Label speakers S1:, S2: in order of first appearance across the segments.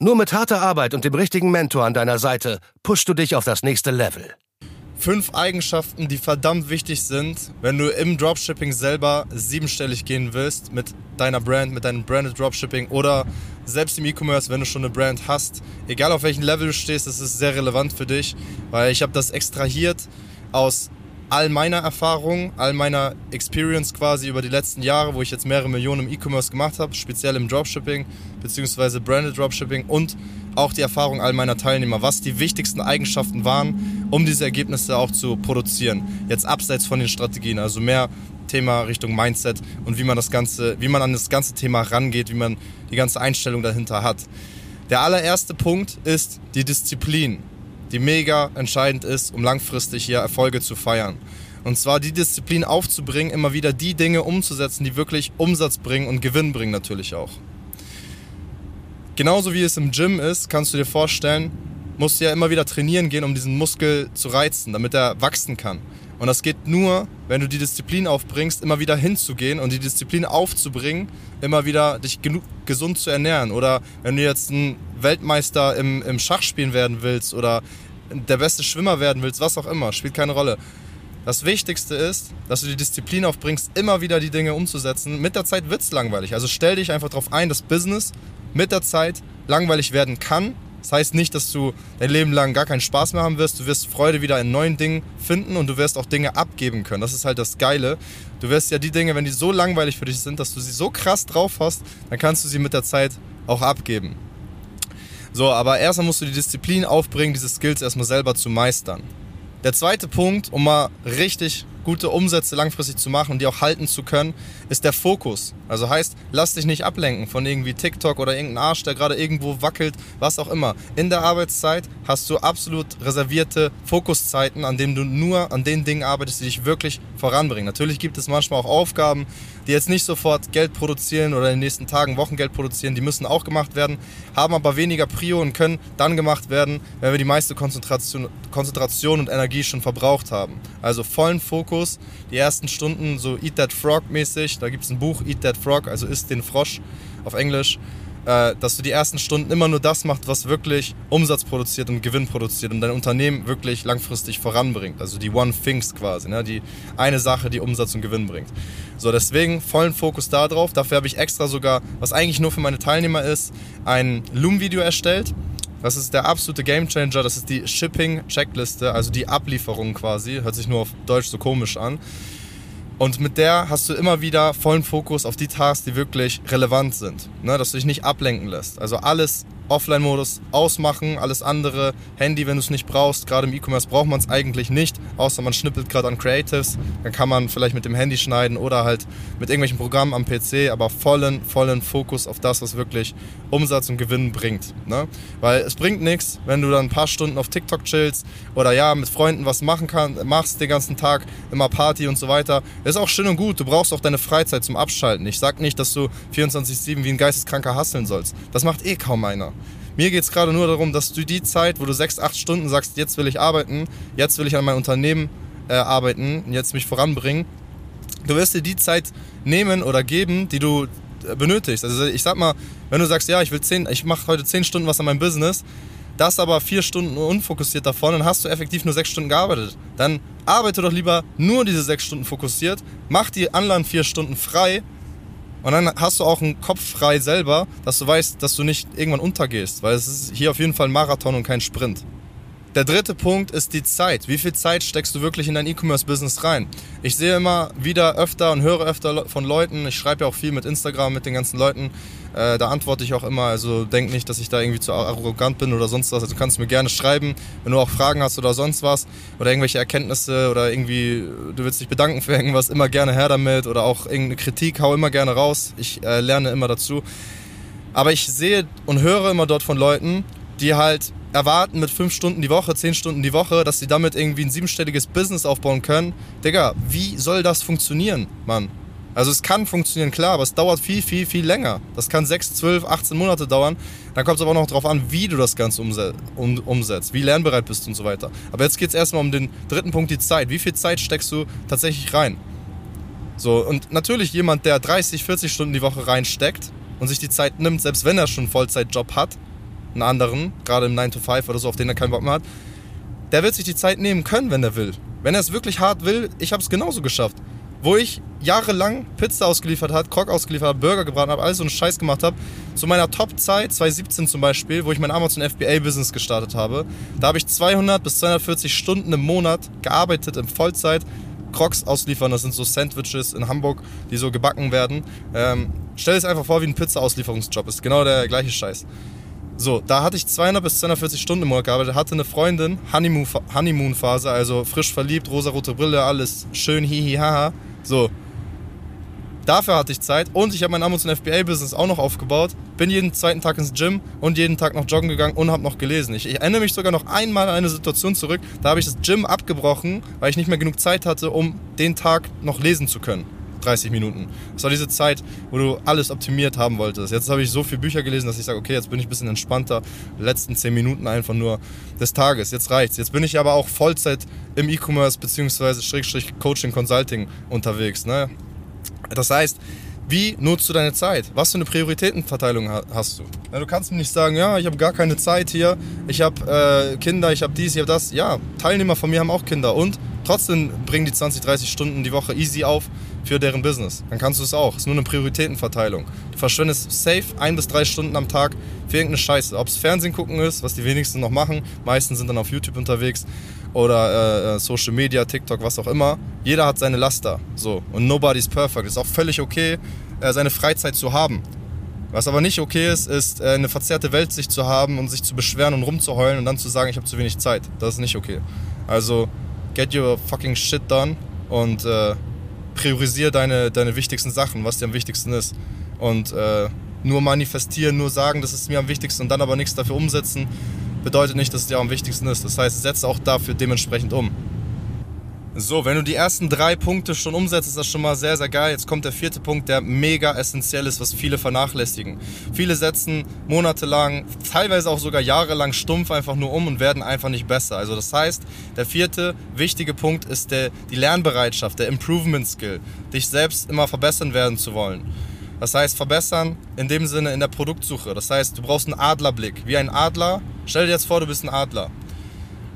S1: Nur mit harter Arbeit und dem richtigen Mentor an deiner Seite pushst du dich auf das nächste Level.
S2: Fünf Eigenschaften, die verdammt wichtig sind, wenn du im Dropshipping selber siebenstellig gehen willst mit deiner Brand, mit deinem Branded Dropshipping oder selbst im E-Commerce, wenn du schon eine Brand hast. Egal auf welchem Level du stehst, das ist sehr relevant für dich, weil ich habe das extrahiert aus all meiner Erfahrung, all meiner Experience quasi über die letzten Jahre, wo ich jetzt mehrere Millionen im E-Commerce gemacht habe, speziell im Dropshipping bzw. Branded Dropshipping und auch die Erfahrung all meiner Teilnehmer, was die wichtigsten Eigenschaften waren, um diese Ergebnisse auch zu produzieren. Jetzt abseits von den Strategien, also mehr Thema Richtung Mindset und wie man das ganze, wie man an das ganze Thema rangeht, wie man die ganze Einstellung dahinter hat. Der allererste Punkt ist die Disziplin die mega entscheidend ist, um langfristig hier Erfolge zu feiern. Und zwar die Disziplin aufzubringen, immer wieder die Dinge umzusetzen, die wirklich Umsatz bringen und Gewinn bringen natürlich auch. Genauso wie es im Gym ist, kannst du dir vorstellen, musst du ja immer wieder trainieren gehen, um diesen Muskel zu reizen, damit er wachsen kann. Und das geht nur, wenn du die Disziplin aufbringst, immer wieder hinzugehen und die Disziplin aufzubringen, immer wieder dich gesund zu ernähren. Oder wenn du jetzt ein Weltmeister im, im Schachspielen werden willst oder der beste Schwimmer werden willst, was auch immer, spielt keine Rolle. Das Wichtigste ist, dass du die Disziplin aufbringst, immer wieder die Dinge umzusetzen. Mit der Zeit wird es langweilig. Also stell dich einfach darauf ein, dass Business mit der Zeit langweilig werden kann das heißt nicht, dass du dein Leben lang gar keinen Spaß mehr haben wirst. Du wirst Freude wieder in neuen Dingen finden und du wirst auch Dinge abgeben können. Das ist halt das Geile. Du wirst ja die Dinge, wenn die so langweilig für dich sind, dass du sie so krass drauf hast, dann kannst du sie mit der Zeit auch abgeben. So, aber erstmal musst du die Disziplin aufbringen, diese Skills erstmal selber zu meistern. Der zweite Punkt, um mal richtig gute Umsätze langfristig zu machen und die auch halten zu können, ist der Fokus. Also heißt, lass dich nicht ablenken von irgendwie TikTok oder irgendeinem Arsch, der gerade irgendwo wackelt, was auch immer. In der Arbeitszeit hast du absolut reservierte Fokuszeiten, an denen du nur an den Dingen arbeitest, die dich wirklich voranbringen. Natürlich gibt es manchmal auch Aufgaben, die jetzt nicht sofort Geld produzieren oder in den nächsten Tagen Wochen Geld produzieren, die müssen auch gemacht werden, haben aber weniger Prio und können dann gemacht werden, wenn wir die meiste Konzentration, Konzentration und Energie schon verbraucht haben. Also vollen Fokus, die ersten Stunden so Eat That Frog mäßig, da gibt es ein Buch Eat That Frog, also isst den Frosch auf Englisch äh, dass du die ersten Stunden immer nur das machst, was wirklich Umsatz produziert und Gewinn produziert und dein Unternehmen wirklich langfristig voranbringt. Also die One Things quasi, ne? die eine Sache, die Umsatz und Gewinn bringt. So, deswegen vollen Fokus darauf. Dafür habe ich extra sogar, was eigentlich nur für meine Teilnehmer ist, ein Loom-Video erstellt. Das ist der absolute Gamechanger. Das ist die Shipping-Checkliste, also die Ablieferung quasi. Hört sich nur auf Deutsch so komisch an. Und mit der hast du immer wieder vollen Fokus auf die Tasks, die wirklich relevant sind. Ne, dass du dich nicht ablenken lässt. Also alles Offline-Modus ausmachen, alles andere, Handy, wenn du es nicht brauchst. Gerade im E-Commerce braucht man es eigentlich nicht, außer man schnippelt gerade an Creatives. Dann kann man vielleicht mit dem Handy schneiden oder halt mit irgendwelchen Programmen am PC, aber vollen, vollen Fokus auf das, was wirklich Umsatz und Gewinn bringt. Ne? Weil es bringt nichts, wenn du dann ein paar Stunden auf TikTok chillst oder ja, mit Freunden was machen kann, machst den ganzen Tag, immer Party und so weiter. ist auch schön und gut, du brauchst auch deine Freizeit zum Abschalten. Ich sag nicht, dass du 24-7 wie ein Geisteskranker hasseln sollst. Das macht eh kaum einer. Mir geht es gerade nur darum, dass du die Zeit, wo du sechs, acht Stunden sagst, jetzt will ich arbeiten, jetzt will ich an mein Unternehmen äh, arbeiten, jetzt mich voranbringen, du wirst dir die Zeit nehmen oder geben, die du äh, benötigst. Also ich sag mal, wenn du sagst, ja, ich will zehn, ich mache heute zehn Stunden was an meinem Business, das aber vier Stunden unfokussiert davon, dann hast du effektiv nur sechs Stunden gearbeitet. Dann arbeite doch lieber nur diese sechs Stunden fokussiert, mach die anderen vier Stunden frei und dann hast du auch einen Kopf frei selber, dass du weißt, dass du nicht irgendwann untergehst, weil es ist hier auf jeden Fall ein Marathon und kein Sprint. Der dritte Punkt ist die Zeit. Wie viel Zeit steckst du wirklich in dein E-Commerce-Business rein? Ich sehe immer wieder öfter und höre öfter von Leuten, ich schreibe ja auch viel mit Instagram mit den ganzen Leuten, äh, da antworte ich auch immer, also denk nicht, dass ich da irgendwie zu arrogant bin oder sonst was. Also du kannst mir gerne schreiben, wenn du auch Fragen hast oder sonst was oder irgendwelche Erkenntnisse oder irgendwie du willst dich bedanken für irgendwas, immer gerne her damit oder auch irgendeine Kritik, hau immer gerne raus. Ich äh, lerne immer dazu. Aber ich sehe und höre immer dort von Leuten, die halt erwarten mit fünf Stunden die Woche, zehn Stunden die Woche, dass sie damit irgendwie ein siebenstelliges Business aufbauen können. Digga, wie soll das funktionieren, Mann? Also es kann funktionieren, klar, aber es dauert viel, viel, viel länger. Das kann 6, 12, 18 Monate dauern. Dann kommt es aber auch noch darauf an, wie du das Ganze umsetzt, wie lernbereit bist und so weiter. Aber jetzt geht es erstmal um den dritten Punkt, die Zeit. Wie viel Zeit steckst du tatsächlich rein? So, und natürlich jemand, der 30, 40 Stunden die Woche reinsteckt und sich die Zeit nimmt, selbst wenn er schon einen Vollzeitjob hat, einen anderen, gerade im 9 to 5 oder so, auf den er keinen Bock mehr hat, der wird sich die Zeit nehmen können, wenn er will. Wenn er es wirklich hart will, ich habe es genauso geschafft. Wo ich jahrelang Pizza ausgeliefert hat, Krog ausgeliefert habe, Burger gebraten habe, alles so einen Scheiß gemacht habe. Zu meiner Top-Zeit, 2017 zum Beispiel, wo ich mein Amazon FBA-Business gestartet habe, da habe ich 200 bis 240 Stunden im Monat gearbeitet in Vollzeit. Crocs ausliefern, das sind so Sandwiches in Hamburg, die so gebacken werden. Ähm, stell dir es einfach vor wie ein Pizza-Auslieferungsjob, ist genau der gleiche Scheiß. So, da hatte ich 200 bis 240 Stunden im Monat gearbeitet, hatte eine Freundin, Honeymoon-Phase, also frisch verliebt, rosarote Brille, alles schön, hihi, haha. So, Dafür hatte ich Zeit und ich habe mein Amazon FBA-Business auch noch aufgebaut. Bin jeden zweiten Tag ins Gym und jeden Tag noch joggen gegangen und habe noch gelesen. Ich, ich erinnere mich sogar noch einmal an eine Situation zurück, da habe ich das Gym abgebrochen, weil ich nicht mehr genug Zeit hatte, um den Tag noch lesen zu können. 30 Minuten. Das war diese Zeit, wo du alles optimiert haben wolltest. Jetzt habe ich so viele Bücher gelesen, dass ich sage, okay, jetzt bin ich ein bisschen entspannter. Die letzten 10 Minuten einfach nur des Tages. Jetzt reicht's. Jetzt bin ich aber auch Vollzeit im E-Commerce bzw. Schrägstrich Coaching Consulting unterwegs. Ne? Das heißt, wie nutzt du deine Zeit? Was für eine Prioritätenverteilung hast du? Du kannst mir nicht sagen, ja, ich habe gar keine Zeit hier, ich habe äh, Kinder, ich habe dies, ich habe das. Ja, Teilnehmer von mir haben auch Kinder und trotzdem bringen die 20, 30 Stunden die Woche easy auf für deren Business. Dann kannst du es auch. Es ist nur eine Prioritätenverteilung. Du verschwendest safe ein bis drei Stunden am Tag für irgendeine Scheiße. Ob es Fernsehen gucken ist, was die wenigsten noch machen. Meisten sind dann auf YouTube unterwegs oder äh, äh, Social Media, TikTok, was auch immer. Jeder hat seine Laster. So. Und nobody's perfect. Ist auch völlig okay, äh, seine Freizeit zu haben. Was aber nicht okay ist, ist äh, eine verzerrte Weltsicht zu haben und sich zu beschweren und rumzuheulen und dann zu sagen, ich habe zu wenig Zeit. Das ist nicht okay. Also, get your fucking shit done und äh, priorisier deine, deine wichtigsten Sachen, was dir am wichtigsten ist. Und äh, nur manifestieren, nur sagen, das ist mir am wichtigsten und dann aber nichts dafür umsetzen, bedeutet nicht, dass es dir am wichtigsten ist. Das heißt, setz auch dafür dementsprechend um. So, wenn du die ersten drei Punkte schon umsetzt, ist das schon mal sehr, sehr geil. Jetzt kommt der vierte Punkt, der mega essentiell ist, was viele vernachlässigen. Viele setzen monatelang, teilweise auch sogar jahrelang stumpf einfach nur um und werden einfach nicht besser. Also das heißt, der vierte wichtige Punkt ist der, die Lernbereitschaft, der Improvement Skill, dich selbst immer verbessern werden zu wollen. Das heißt, verbessern in dem Sinne in der Produktsuche. Das heißt, du brauchst einen Adlerblick. Wie ein Adler. Stell dir jetzt vor, du bist ein Adler.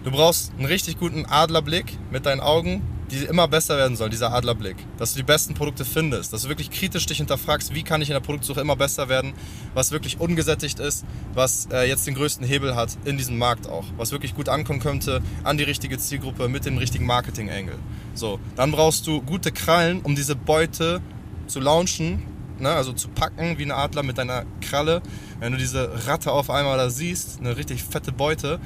S2: Du brauchst einen richtig guten Adlerblick mit deinen Augen, die immer besser werden soll, dieser Adlerblick. Dass du die besten Produkte findest, dass du wirklich kritisch dich hinterfragst, wie kann ich in der Produktsuche immer besser werden, was wirklich ungesättigt ist, was äh, jetzt den größten Hebel hat in diesem Markt auch, was wirklich gut ankommen könnte an die richtige Zielgruppe mit dem richtigen Marketing-Angle. So, dann brauchst du gute Krallen, um diese Beute zu launchen, ne? also zu packen wie ein Adler mit deiner Kralle. Wenn du diese Ratte auf einmal da siehst, eine richtig fette Beute,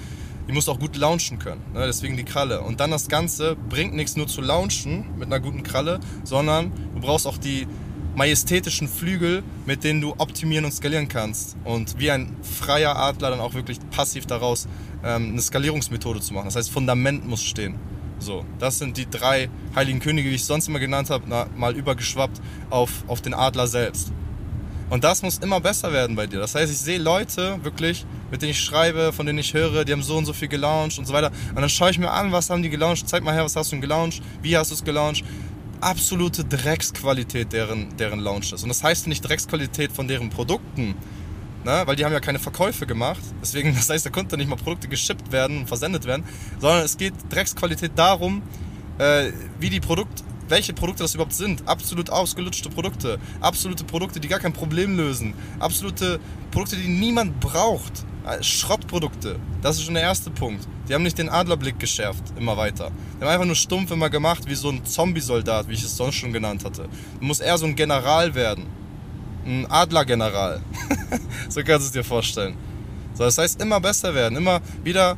S2: die musst du auch gut launchen können. Ne? Deswegen die Kralle. Und dann das Ganze bringt nichts nur zu launchen mit einer guten Kralle, sondern du brauchst auch die majestätischen Flügel, mit denen du optimieren und skalieren kannst. Und wie ein freier Adler dann auch wirklich passiv daraus ähm, eine Skalierungsmethode zu machen. Das heißt, Fundament muss stehen. So, das sind die drei heiligen Könige, wie ich sonst immer genannt habe, na, mal übergeschwappt auf, auf den Adler selbst. Und das muss immer besser werden bei dir. Das heißt, ich sehe Leute wirklich, mit denen ich schreibe, von denen ich höre, die haben so und so viel gelauncht und so weiter. Und dann schaue ich mir an, was haben die gelauncht, zeig mal her, was hast du gelauncht, wie hast du es gelauncht. Absolute Drecksqualität deren, deren Launches. Und das heißt nicht Drecksqualität von deren Produkten, ne? weil die haben ja keine Verkäufe gemacht. Deswegen, das heißt, da konnte nicht mal Produkte geschippt werden und versendet werden, sondern es geht Drecksqualität darum, äh, wie die Produkt, welche Produkte das überhaupt sind. Absolut ausgelutschte Produkte, absolute Produkte, die gar kein Problem lösen, absolute Produkte, die niemand braucht. Äh, Schrottprodukte. Das ist schon der erste Punkt. Die haben nicht den Adlerblick geschärft, immer weiter. Die haben einfach nur stumpf immer gemacht, wie so ein Zombie-Soldat, wie ich es sonst schon genannt hatte. Du musst eher so ein General werden. Ein Adlergeneral. so kannst du es dir vorstellen. So, das heißt, immer besser werden, immer wieder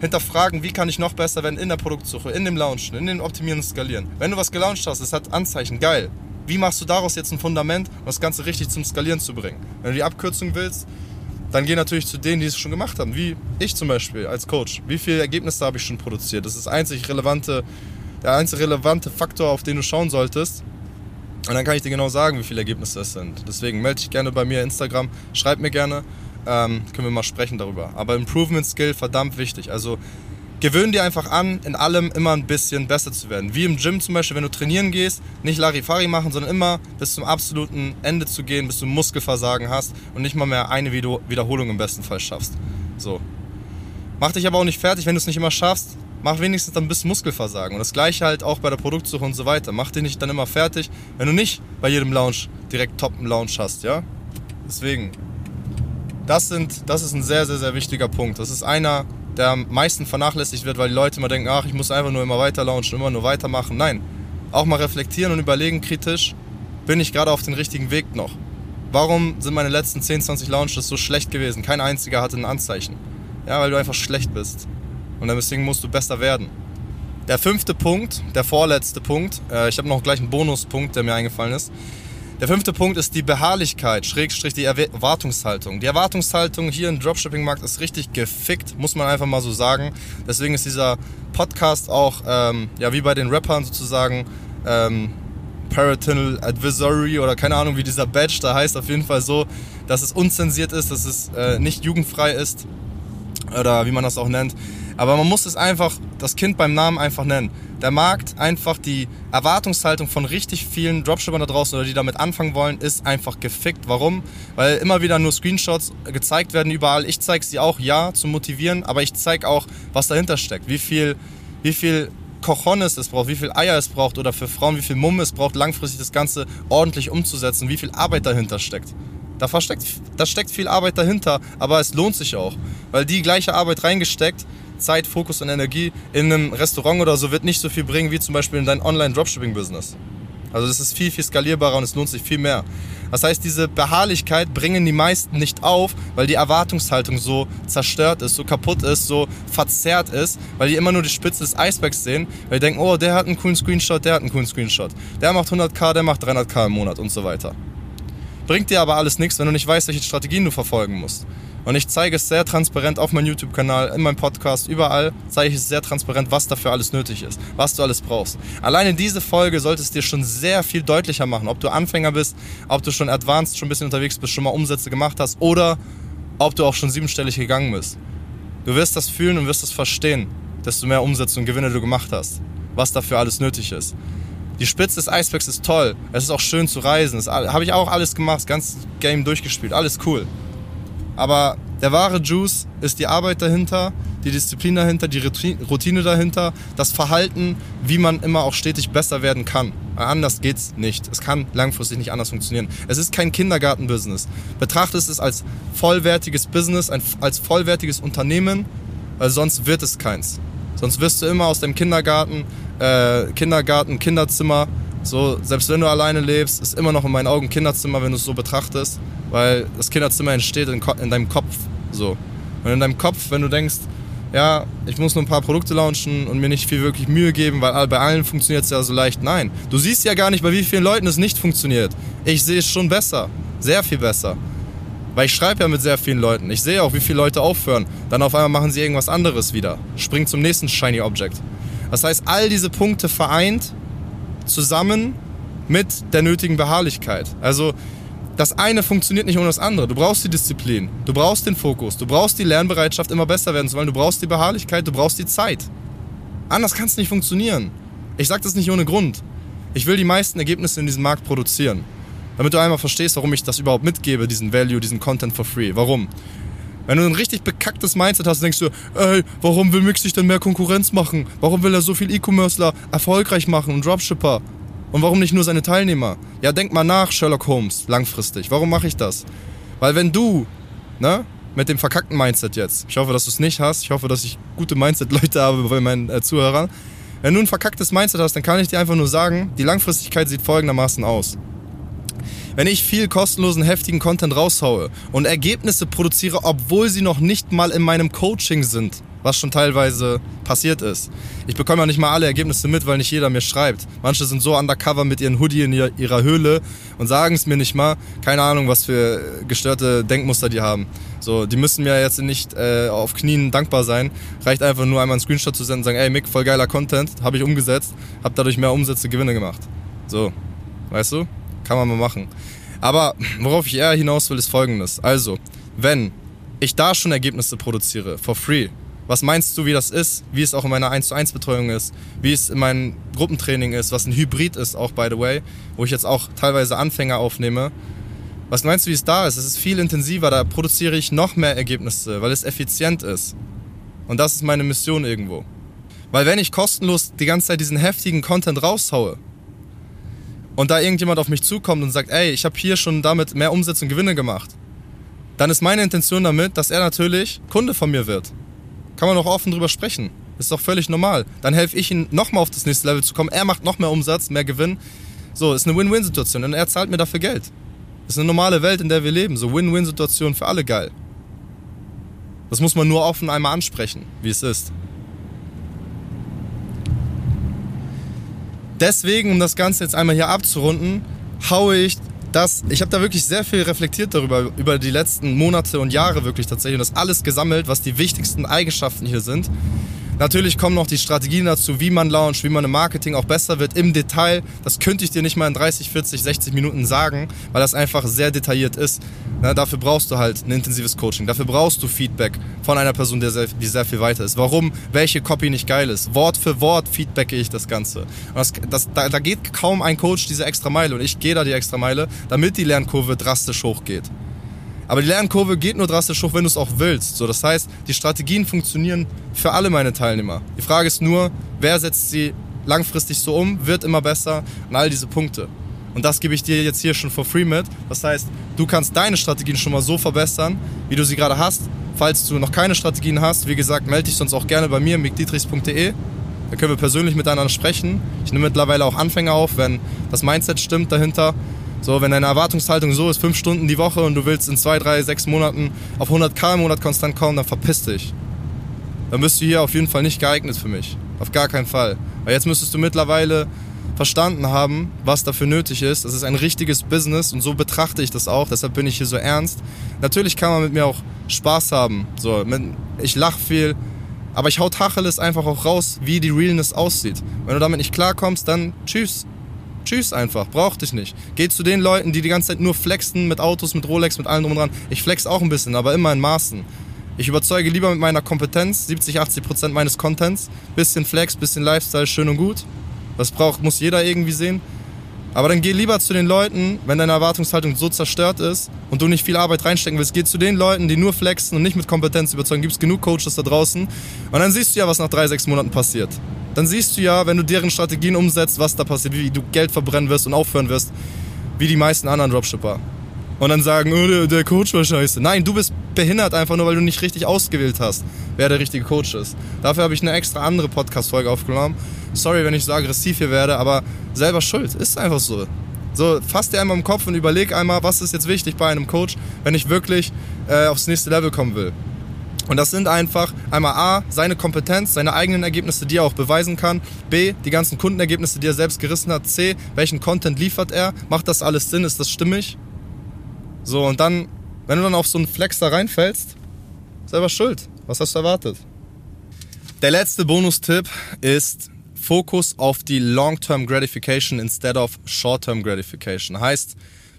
S2: hinterfragen, wie kann ich noch besser werden in der Produktsuche, in dem Launchen, in dem Optimieren und Skalieren. Wenn du was gelauncht hast, es hat Anzeichen, geil. Wie machst du daraus jetzt ein Fundament, um das Ganze richtig zum Skalieren zu bringen? Wenn du die Abkürzung willst, dann geh natürlich zu denen, die es schon gemacht haben, wie ich zum Beispiel als Coach. Wie viele Ergebnisse habe ich schon produziert? Das ist einzig relevante, der einzig relevante Faktor, auf den du schauen solltest. Und dann kann ich dir genau sagen, wie viele Ergebnisse es sind. Deswegen melde dich gerne bei mir Instagram, schreib mir gerne, ähm, können wir mal sprechen darüber. Aber Improvement Skill verdammt wichtig. Also gewöhn dir einfach an, in allem immer ein bisschen besser zu werden. Wie im Gym zum Beispiel, wenn du trainieren gehst, nicht Larifari machen, sondern immer bis zum absoluten Ende zu gehen, bis du Muskelversagen hast und nicht mal mehr eine Wiederholung im besten Fall schaffst. So. Mach dich aber auch nicht fertig, wenn du es nicht immer schaffst. Mach wenigstens dann bis Muskelversagen. Und das gleiche halt auch bei der Produktsuche und so weiter. Mach dich nicht dann immer fertig, wenn du nicht bei jedem Launch direkt top einen Launch hast, ja? Deswegen, das, sind, das ist ein sehr, sehr, sehr wichtiger Punkt. Das ist einer der am meisten vernachlässigt wird, weil die Leute immer denken, ach, ich muss einfach nur immer weiter launchen, immer nur weitermachen. Nein, auch mal reflektieren und überlegen kritisch, bin ich gerade auf dem richtigen Weg noch? Warum sind meine letzten 10, 20 Launches so schlecht gewesen? Kein einziger hatte ein Anzeichen. Ja, weil du einfach schlecht bist. Und deswegen musst du besser werden. Der fünfte Punkt, der vorletzte Punkt, äh, ich habe noch gleich einen Bonuspunkt, der mir eingefallen ist. Der fünfte Punkt ist die Beharrlichkeit, Schrägstrich die Erwartungshaltung. Die Erwartungshaltung hier im Dropshipping-Markt ist richtig gefickt, muss man einfach mal so sagen. Deswegen ist dieser Podcast auch, ähm, ja, wie bei den Rappern sozusagen, ähm, Parental Advisory oder keine Ahnung, wie dieser Badge da heißt. Auf jeden Fall so, dass es unzensiert ist, dass es äh, nicht jugendfrei ist oder wie man das auch nennt. Aber man muss es einfach, das Kind beim Namen einfach nennen. Der Markt, einfach die Erwartungshaltung von richtig vielen Dropshippern da draußen oder die damit anfangen wollen, ist einfach gefickt. Warum? Weil immer wieder nur Screenshots gezeigt werden überall. Ich zeige sie auch, ja, zu motivieren, aber ich zeige auch, was dahinter steckt. Wie viel, wie viel Cojones es braucht, wie viel Eier es braucht oder für Frauen, wie viel Mumm es braucht, langfristig das Ganze ordentlich umzusetzen, wie viel Arbeit dahinter steckt. Da, versteckt, da steckt viel Arbeit dahinter, aber es lohnt sich auch, weil die gleiche Arbeit reingesteckt Zeit, Fokus und Energie in einem Restaurant oder so wird nicht so viel bringen wie zum Beispiel in dein Online-Dropshipping-Business. Also das ist viel, viel skalierbarer und es lohnt sich viel mehr. Das heißt, diese Beharrlichkeit bringen die meisten nicht auf, weil die Erwartungshaltung so zerstört ist, so kaputt ist, so verzerrt ist, weil die immer nur die Spitze des Eisbergs sehen, weil die denken, oh, der hat einen coolen Screenshot, der hat einen coolen Screenshot. Der macht 100k, der macht 300k im Monat und so weiter. Bringt dir aber alles nichts, wenn du nicht weißt, welche Strategien du verfolgen musst. Und ich zeige es sehr transparent auf meinem YouTube-Kanal, in meinem Podcast, überall zeige ich es sehr transparent, was dafür alles nötig ist, was du alles brauchst. Alleine diese Folge sollte es dir schon sehr viel deutlicher machen, ob du Anfänger bist, ob du schon advanced, schon ein bisschen unterwegs bist, schon mal Umsätze gemacht hast oder ob du auch schon siebenstellig gegangen bist. Du wirst das fühlen und wirst das verstehen, desto mehr Umsätze und Gewinne du gemacht hast, was dafür alles nötig ist. Die Spitze des Eisbergs ist toll. Es ist auch schön zu reisen. Habe ich auch alles gemacht, das ganze Game durchgespielt. Alles cool. Aber der wahre Juice ist die Arbeit dahinter, die Disziplin dahinter, die Routine dahinter, das Verhalten, wie man immer auch stetig besser werden kann. Anders geht's nicht. Es kann langfristig nicht anders funktionieren. Es ist kein Kindergartenbusiness. Betrachte es als vollwertiges Business, als vollwertiges Unternehmen, weil sonst wird es keins. Sonst wirst du immer aus dem Kindergarten, äh, Kindergarten, Kinderzimmer so, selbst wenn du alleine lebst, ist immer noch in meinen Augen Kinderzimmer, wenn du es so betrachtest, weil das Kinderzimmer entsteht in, in deinem Kopf. So. Und in deinem Kopf, wenn du denkst, ja, ich muss nur ein paar Produkte launchen und mir nicht viel wirklich Mühe geben, weil bei allen funktioniert es ja so leicht. Nein, du siehst ja gar nicht, bei wie vielen Leuten es nicht funktioniert. Ich sehe es schon besser, sehr viel besser. Weil ich schreibe ja mit sehr vielen Leuten. Ich sehe auch, wie viele Leute aufhören. Dann auf einmal machen sie irgendwas anderes wieder. Springen zum nächsten Shiny Object. Das heißt, all diese Punkte vereint zusammen mit der nötigen Beharrlichkeit. Also das eine funktioniert nicht ohne das andere. Du brauchst die Disziplin, du brauchst den Fokus, du brauchst die Lernbereitschaft, immer besser werden zu wollen, du brauchst die Beharrlichkeit, du brauchst die Zeit. Anders kann es nicht funktionieren. Ich sage das nicht ohne Grund. Ich will die meisten Ergebnisse in diesem Markt produzieren. Damit du einmal verstehst, warum ich das überhaupt mitgebe, diesen Value, diesen Content for free. Warum? Wenn du ein richtig bekacktes Mindset hast, denkst du, ey, warum will Mix sich denn mehr Konkurrenz machen? Warum will er so viel E-Commercer erfolgreich machen und Dropshipper? Und warum nicht nur seine Teilnehmer? Ja, denk mal nach, Sherlock Holmes, langfristig. Warum mache ich das? Weil wenn du, ne, mit dem verkackten Mindset jetzt, ich hoffe, dass du es nicht hast, ich hoffe, dass ich gute Mindset-Leute habe bei meinen äh, Zuhörern, wenn du ein verkacktes Mindset hast, dann kann ich dir einfach nur sagen, die Langfristigkeit sieht folgendermaßen aus. Wenn ich viel kostenlosen, heftigen Content raushaue und Ergebnisse produziere, obwohl sie noch nicht mal in meinem Coaching sind, was schon teilweise passiert ist. Ich bekomme ja nicht mal alle Ergebnisse mit, weil nicht jeder mir schreibt. Manche sind so undercover mit ihren Hoodie in ihrer Höhle und sagen es mir nicht mal. Keine Ahnung, was für gestörte Denkmuster die haben. So, die müssen mir jetzt nicht äh, auf Knien dankbar sein. Reicht einfach nur einmal einen Screenshot zu senden und sagen, ey Mick, voll geiler Content, habe ich umgesetzt, habe dadurch mehr Umsätze, Gewinne gemacht. So, weißt du? Kann man mal machen. Aber worauf ich eher hinaus will, ist folgendes. Also, wenn ich da schon Ergebnisse produziere, for free, was meinst du, wie das ist? Wie es auch in meiner 1 zu 1 Betreuung ist? Wie es in meinem Gruppentraining ist? Was ein Hybrid ist auch, by the way, wo ich jetzt auch teilweise Anfänger aufnehme. Was meinst du, wie es da ist? Es ist viel intensiver, da produziere ich noch mehr Ergebnisse, weil es effizient ist. Und das ist meine Mission irgendwo. Weil wenn ich kostenlos die ganze Zeit diesen heftigen Content raushaue und da irgendjemand auf mich zukommt und sagt, ey, ich habe hier schon damit mehr Umsätze und Gewinne gemacht, dann ist meine Intention damit, dass er natürlich Kunde von mir wird. Kann man auch offen drüber sprechen. Ist doch völlig normal. Dann helfe ich ihm nochmal auf das nächste Level zu kommen. Er macht noch mehr Umsatz, mehr Gewinn. So, ist eine Win-Win-Situation und er zahlt mir dafür Geld. Ist eine normale Welt, in der wir leben. So Win-Win-Situation für alle geil. Das muss man nur offen einmal ansprechen, wie es ist. Deswegen, um das Ganze jetzt einmal hier abzurunden, haue ich das, ich habe da wirklich sehr viel reflektiert darüber, über die letzten Monate und Jahre wirklich tatsächlich und das alles gesammelt, was die wichtigsten Eigenschaften hier sind. Natürlich kommen noch die Strategien dazu, wie man launcht, wie man im Marketing auch besser wird im Detail. Das könnte ich dir nicht mal in 30, 40, 60 Minuten sagen, weil das einfach sehr detailliert ist. Na, dafür brauchst du halt ein intensives Coaching. Dafür brauchst du Feedback von einer Person, die sehr, die sehr viel weiter ist. Warum welche Copy nicht geil ist. Wort für Wort feedbacke ich das Ganze. Und das, das, da, da geht kaum ein Coach diese extra Meile und ich gehe da die extra Meile, damit die Lernkurve drastisch hochgeht. Aber die Lernkurve geht nur drastisch hoch, wenn du es auch willst. So, das heißt, die Strategien funktionieren für alle meine Teilnehmer. Die Frage ist nur, wer setzt sie langfristig so um, wird immer besser und all diese Punkte. Und das gebe ich dir jetzt hier schon for free mit. Das heißt, du kannst deine Strategien schon mal so verbessern, wie du sie gerade hast. Falls du noch keine Strategien hast, wie gesagt, melde dich sonst auch gerne bei mir, mikdietrichs.de. Da können wir persönlich miteinander sprechen. Ich nehme mittlerweile auch Anfänger auf, wenn das Mindset stimmt dahinter. So, wenn deine Erwartungshaltung so ist, fünf Stunden die Woche und du willst in zwei, drei, sechs Monaten auf 100k im Monat konstant kommen, dann verpiss dich. Dann bist du hier auf jeden Fall nicht geeignet für mich. Auf gar keinen Fall. Weil jetzt müsstest du mittlerweile verstanden haben, was dafür nötig ist. Das ist ein richtiges Business und so betrachte ich das auch. Deshalb bin ich hier so ernst. Natürlich kann man mit mir auch Spaß haben. So, ich lache viel, aber ich hau Tacheles einfach auch raus, wie die Realness aussieht. Wenn du damit nicht klarkommst, dann tschüss. Tschüss einfach, brauch dich nicht. Geh zu den Leuten, die die ganze Zeit nur flexen mit Autos, mit Rolex, mit allem drum und dran. Ich flex auch ein bisschen, aber immer in Maßen. Ich überzeuge lieber mit meiner Kompetenz, 70, 80 Prozent meines Contents. Bisschen Flex, bisschen Lifestyle, schön und gut. Das braucht, muss jeder irgendwie sehen. Aber dann geh lieber zu den Leuten, wenn deine Erwartungshaltung so zerstört ist und du nicht viel Arbeit reinstecken willst, geh zu den Leuten, die nur flexen und nicht mit Kompetenz überzeugen. Gibt es genug Coaches da draußen. Und dann siehst du ja, was nach drei, sechs Monaten passiert dann siehst du ja, wenn du deren Strategien umsetzt, was da passiert, wie du Geld verbrennen wirst und aufhören wirst, wie die meisten anderen Dropshipper. Und dann sagen, oh, der, der Coach war scheiße. Nein, du bist behindert einfach nur, weil du nicht richtig ausgewählt hast, wer der richtige Coach ist. Dafür habe ich eine extra andere Podcast-Folge aufgenommen. Sorry, wenn ich so aggressiv hier werde, aber selber schuld. Ist einfach so. So, fass dir einmal im Kopf und überleg einmal, was ist jetzt wichtig bei einem Coach, wenn ich wirklich äh, aufs nächste Level kommen will. Und das sind einfach einmal A, seine Kompetenz, seine eigenen Ergebnisse, die er auch beweisen kann. B, die ganzen Kundenergebnisse, die er selbst gerissen hat. C, welchen Content liefert er? Macht das alles Sinn? Ist das stimmig? So, und dann, wenn du dann auf so einen Flex da reinfällst, selber schuld. Was hast du erwartet? Der letzte Bonustipp ist Fokus auf die Long-Term Gratification instead of Short-Term Gratification. Heißt,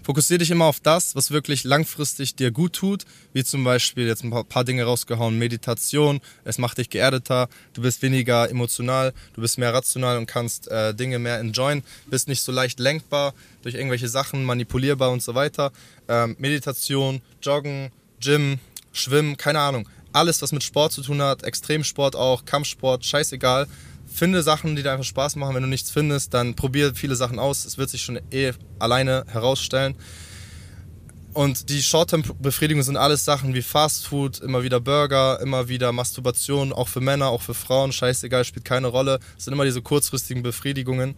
S2: Fokussiere dich immer auf das, was wirklich langfristig dir gut tut, wie zum Beispiel jetzt ein paar Dinge rausgehauen, Meditation, es macht dich geerdeter, du bist weniger emotional, du bist mehr rational und kannst äh, Dinge mehr enjoyen, bist nicht so leicht lenkbar durch irgendwelche Sachen, manipulierbar und so weiter. Ähm, Meditation, Joggen, Gym, Schwimmen, keine Ahnung. Alles, was mit Sport zu tun hat, Extremsport auch, Kampfsport, scheißegal finde Sachen, die dir einfach Spaß machen. Wenn du nichts findest, dann probier viele Sachen aus. Es wird sich schon eh alleine herausstellen. Und die Short-Term-Befriedigungen sind alles Sachen wie Fast Food, immer wieder Burger, immer wieder Masturbation, auch für Männer, auch für Frauen, scheißegal, spielt keine Rolle. Es sind immer diese kurzfristigen Befriedigungen.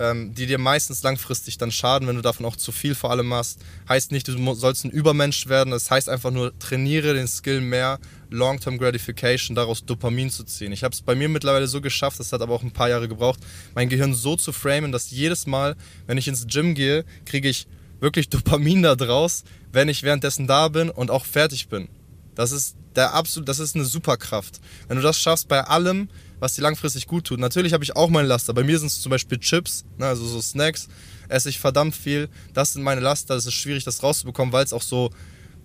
S2: ähm, die dir meistens langfristig dann schaden, wenn du davon auch zu viel vor allem machst. Heißt nicht, du sollst ein Übermensch werden, das heißt einfach nur, trainiere den Skill mehr, Long-Term Gratification, daraus Dopamin zu ziehen. Ich habe es bei mir mittlerweile so geschafft, das hat aber auch ein paar Jahre gebraucht, mein Gehirn so zu framen, dass jedes Mal, wenn ich ins Gym gehe, kriege ich wirklich Dopamin da draus, wenn ich währenddessen da bin und auch fertig bin. Das ist der absolut, das ist eine Superkraft. Wenn du das schaffst bei allem, was dir langfristig gut tut. Natürlich habe ich auch meine Laster. Bei mir sind es zum Beispiel Chips, ne, also so Snacks, esse ich verdammt viel. Das sind meine Laster. Es ist schwierig, das rauszubekommen, weil es auch so,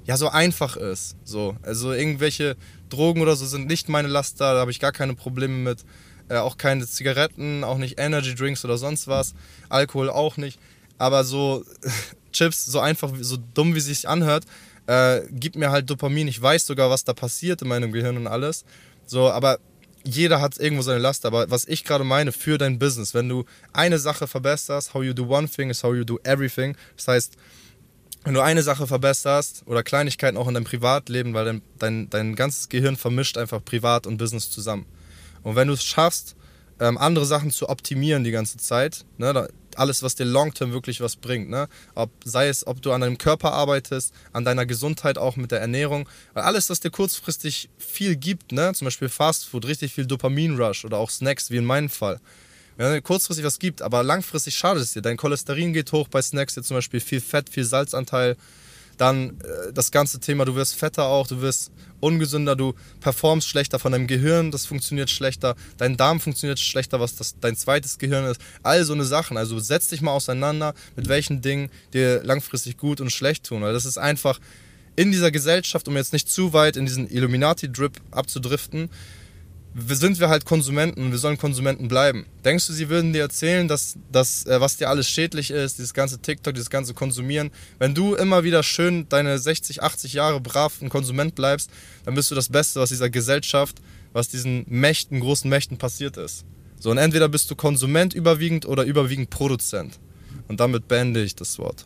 S2: ja, so einfach ist. So, also irgendwelche Drogen oder so sind nicht meine Laster. Da habe ich gar keine Probleme mit. Äh, auch keine Zigaretten, auch nicht Energy Drinks oder sonst was. Alkohol auch nicht. Aber so Chips, so einfach, so dumm wie sich anhört, äh, gibt mir halt Dopamin. Ich weiß sogar, was da passiert in meinem Gehirn und alles. So, aber jeder hat irgendwo seine Last, aber was ich gerade meine für dein Business, wenn du eine Sache verbesserst, how you do one thing is how you do everything. Das heißt, wenn du eine Sache verbesserst oder Kleinigkeiten auch in deinem Privatleben, weil dein, dein, dein ganzes Gehirn vermischt einfach Privat und Business zusammen. Und wenn du es schaffst, ähm, andere Sachen zu optimieren die ganze Zeit, ne, alles, was dir long-term wirklich was bringt. Ne? Ob, sei es, ob du an deinem Körper arbeitest, an deiner Gesundheit auch mit der Ernährung. Alles, was dir kurzfristig viel gibt, ne? zum Beispiel Fastfood, richtig viel Dopamin-Rush oder auch Snacks, wie in meinem Fall. Wenn dir kurzfristig was gibt, aber langfristig schadet es dir. Dein Cholesterin geht hoch bei Snacks, jetzt zum Beispiel viel Fett, viel Salzanteil. Dann äh, das ganze Thema, du wirst fetter auch, du wirst ungesünder, du performst schlechter von deinem Gehirn, das funktioniert schlechter, dein Darm funktioniert schlechter, was das, dein zweites Gehirn ist. All so eine Sachen. Also setz dich mal auseinander, mit welchen Dingen dir langfristig gut und schlecht tun. Weil das ist einfach in dieser Gesellschaft, um jetzt nicht zu weit in diesen Illuminati-Drip abzudriften, sind wir halt Konsumenten und wir sollen Konsumenten bleiben. Denkst du, sie würden dir erzählen, dass das, äh, was dir alles schädlich ist, dieses ganze TikTok, dieses ganze Konsumieren? Wenn du immer wieder schön deine 60, 80 Jahre brav ein Konsument bleibst, dann bist du das Beste, was dieser Gesellschaft, was diesen Mächten, großen Mächten passiert ist. So, und entweder bist du Konsument überwiegend oder überwiegend Produzent. Und damit beende ich das Wort.